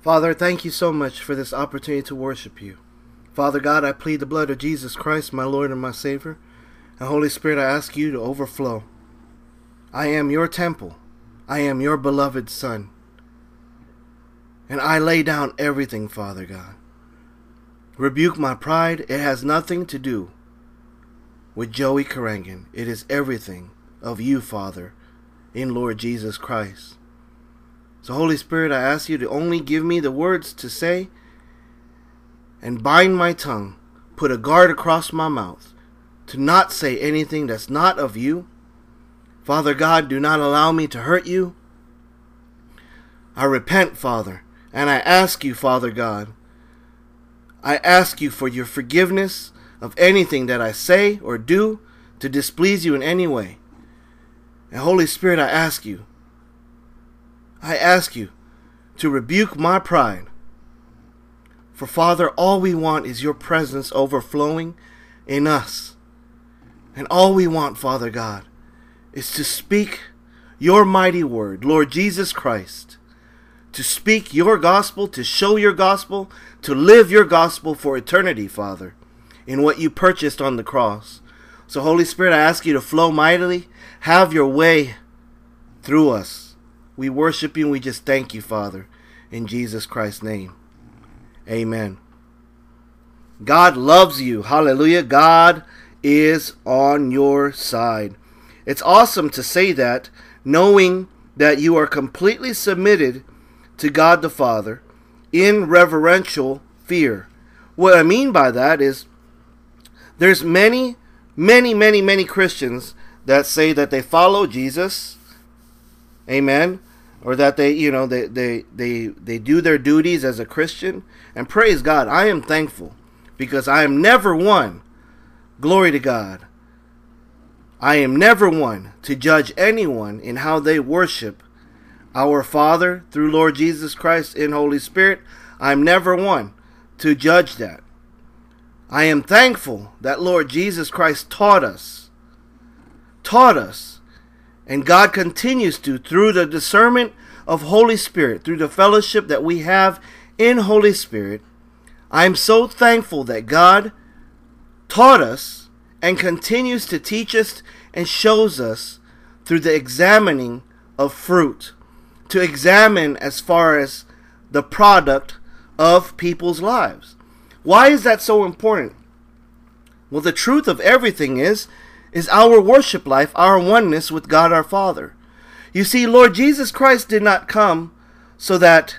Father, thank you so much for this opportunity to worship you. Father God, I plead the blood of Jesus Christ, my Lord and my Savior. And Holy Spirit, I ask you to overflow. I am your temple. I am your beloved Son. And I lay down everything, Father God. Rebuke my pride. It has nothing to do with Joey Karangan. It is everything of you, Father, in Lord Jesus Christ. So, Holy Spirit, I ask you to only give me the words to say and bind my tongue, put a guard across my mouth, to not say anything that's not of you. Father God, do not allow me to hurt you. I repent, Father, and I ask you, Father God, I ask you for your forgiveness of anything that I say or do to displease you in any way. And Holy Spirit, I ask you, I ask you to rebuke my pride. For Father, all we want is your presence overflowing in us. And all we want, Father God, is to speak your mighty word, Lord Jesus Christ, to speak your gospel, to show your gospel, to live your gospel for eternity, Father, in what you purchased on the cross. So, Holy Spirit, I ask you to flow mightily, have your way through us. We worship you and we just thank you, Father, in Jesus Christ's name. Amen. God loves you. Hallelujah. God is on your side. It's awesome to say that, knowing that you are completely submitted to God the Father in reverential fear. What I mean by that is there's many, many, many, many Christians that say that they follow Jesus. Amen. Or that they, you know, they, they, they, they do their duties as a Christian. And praise God, I am thankful because I am never one. Glory to God. I am never one to judge anyone in how they worship our Father through Lord Jesus Christ in Holy Spirit. I am never one to judge that. I am thankful that Lord Jesus Christ taught us, taught us, and God continues to through the discernment of Holy Spirit, through the fellowship that we have in Holy Spirit. I am so thankful that God taught us and continues to teach us and shows us through the examining of fruit to examine as far as the product of people's lives. Why is that so important? Well, the truth of everything is is our worship life, our oneness with God our Father. You see, Lord Jesus Christ did not come so that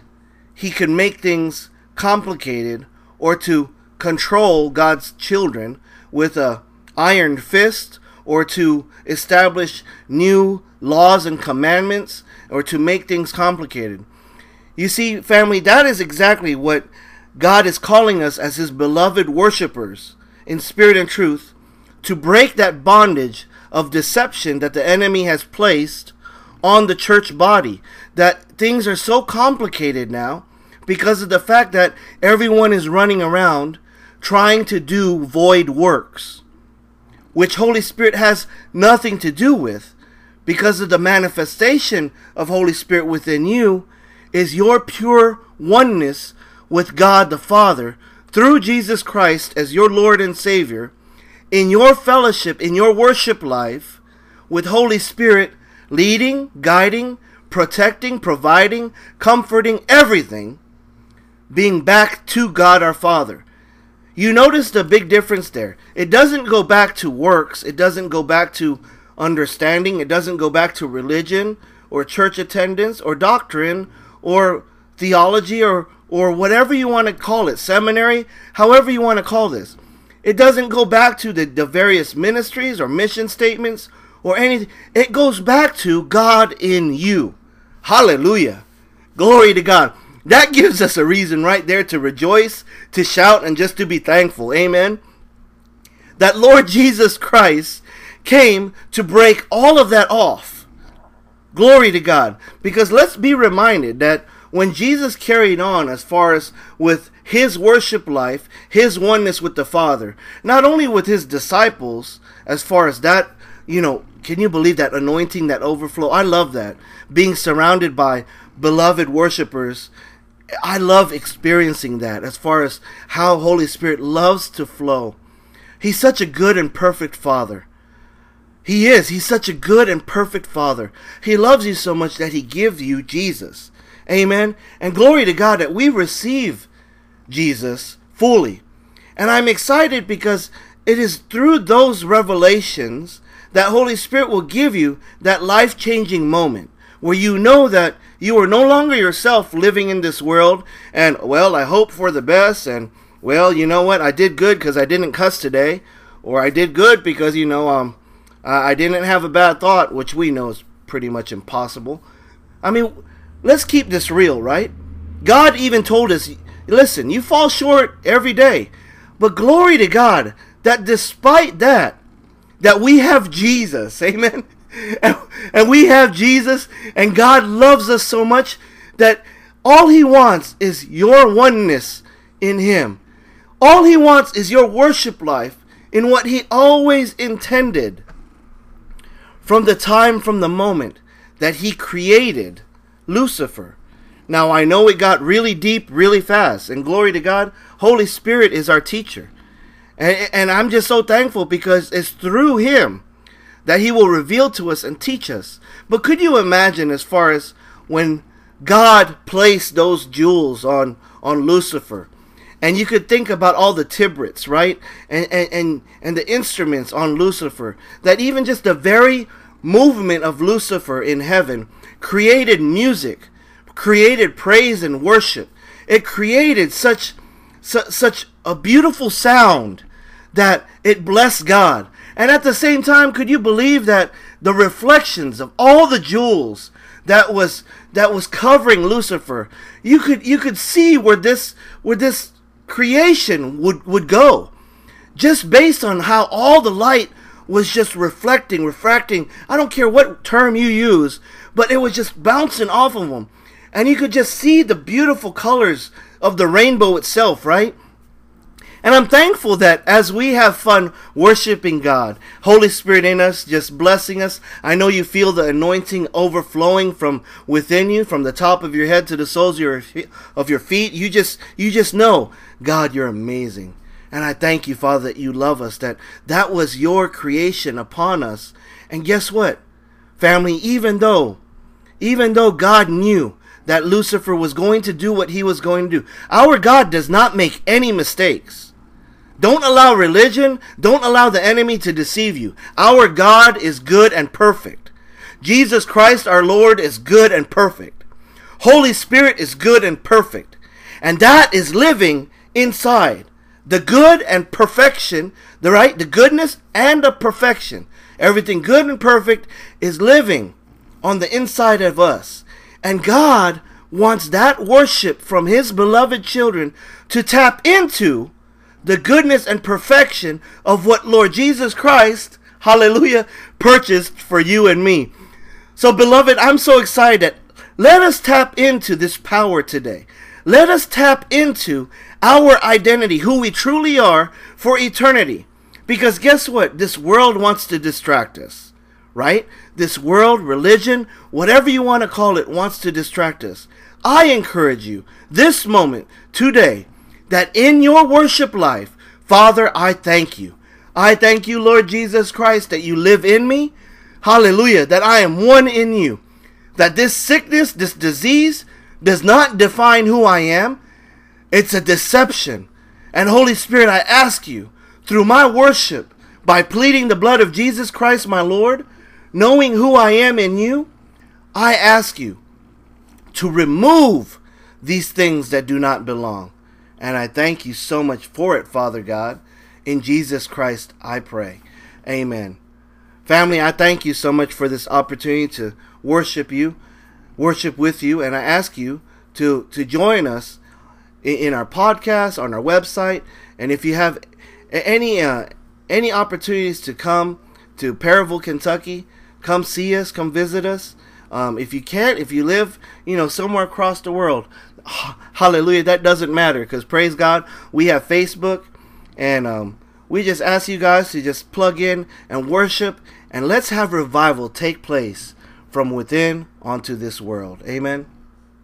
he could make things complicated or to control God's children with a iron fist or to establish new laws and commandments or to make things complicated. You see, family, that is exactly what God is calling us as his beloved worshipers in spirit and truth to break that bondage of deception that the enemy has placed on the church body. That things are so complicated now because of the fact that everyone is running around trying to do void works, which Holy Spirit has nothing to do with because of the manifestation of Holy Spirit within you is your pure oneness with God the Father through Jesus Christ as your Lord and Savior in your fellowship, in your worship life with Holy Spirit leading, guiding, protecting, providing, comforting, everything being back to God our Father. You notice the big difference there. It doesn't go back to works, it doesn't go back to understanding, it doesn't go back to religion or church attendance or doctrine or theology or or whatever you want to call it, seminary, however you want to call this. It doesn't go back to the, the various ministries or mission statements or anything. It goes back to God in you. Hallelujah. Glory to God. That gives us a reason right there to rejoice, to shout, and just to be thankful. Amen. That Lord Jesus Christ came to break all of that off. Glory to God. Because let's be reminded that when Jesus carried on as far as with his worship life, his oneness with the Father, not only with his disciples, as far as that, you know, can you believe that anointing, that overflow? I love that. Being surrounded by beloved worshipers I love experiencing that as far as how Holy Spirit loves to flow. He's such a good and perfect Father. He is. He's such a good and perfect Father. He loves you so much that He gives you Jesus. Amen. And glory to God that we receive Jesus fully. And I'm excited because it is through those revelations that Holy Spirit will give you that life changing moment where you know that you are no longer yourself living in this world and, well, I hope for the best and, well, you know what, I did good because I didn't cuss today or I did good because, you know, um, I didn't have a bad thought, which we know is pretty much impossible. I mean, let's keep this real, right? God even told us, listen, you fall short every day. But glory to God that despite that, that we have Jesus, amen? And, and we have Jesus, and God loves us so much that all He wants is your oneness in Him. All He wants is your worship life in what He always intended from the time, from the moment that He created Lucifer. Now, I know it got really deep really fast, and glory to God, Holy Spirit is our teacher. And, and I'm just so thankful because it's through Him that He will reveal to us and teach us. But could you imagine, as far as when God placed those jewels on, on Lucifer? And you could think about all the tabrets, right? And, and, and, and the instruments on Lucifer. That even just the very movement of Lucifer in heaven created music, created praise and worship. It created such, su- such a beautiful sound that it blessed God. And at the same time, could you believe that the reflections of all the jewels that was that was covering Lucifer, you could you could see where this where this creation would would go, just based on how all the light was just reflecting, refracting. I don't care what term you use, but it was just bouncing off of them, and you could just see the beautiful colors of the rainbow itself, right? And I'm thankful that as we have fun worshiping God, Holy Spirit in us, just blessing us, I know you feel the anointing overflowing from within you, from the top of your head to the soles of your, of your feet. You just, you just know, God, you're amazing. And I thank you, Father, that you love us, that that was your creation upon us. And guess what? Family, even though, even though God knew that Lucifer was going to do what he was going to do, our God does not make any mistakes. Don't allow religion, don't allow the enemy to deceive you. Our God is good and perfect. Jesus Christ our Lord is good and perfect. Holy Spirit is good and perfect. And that is living inside. The good and perfection, the right, the goodness and the perfection. Everything good and perfect is living on the inside of us. And God wants that worship from his beloved children to tap into the goodness and perfection of what Lord Jesus Christ, hallelujah, purchased for you and me. So, beloved, I'm so excited. Let us tap into this power today. Let us tap into our identity, who we truly are for eternity. Because guess what? This world wants to distract us, right? This world, religion, whatever you want to call it, wants to distract us. I encourage you this moment, today, that in your worship life, Father, I thank you. I thank you, Lord Jesus Christ, that you live in me. Hallelujah. That I am one in you. That this sickness, this disease, does not define who I am. It's a deception. And Holy Spirit, I ask you, through my worship, by pleading the blood of Jesus Christ, my Lord, knowing who I am in you, I ask you to remove these things that do not belong. And I thank you so much for it, Father God. In Jesus Christ, I pray. Amen. Family, I thank you so much for this opportunity to worship you, worship with you, and I ask you to, to join us in, our podcast, on our website, and if you have any uh, any opportunities to come to Perryville, Kentucky, come see us, come visit us. Um, if you can't, if you live, you know, somewhere across the world, hallelujah, that doesn't matter because praise God, we have Facebook and um, we just ask you guys to just plug in and worship and let's have revival take place from within onto this world. Amen.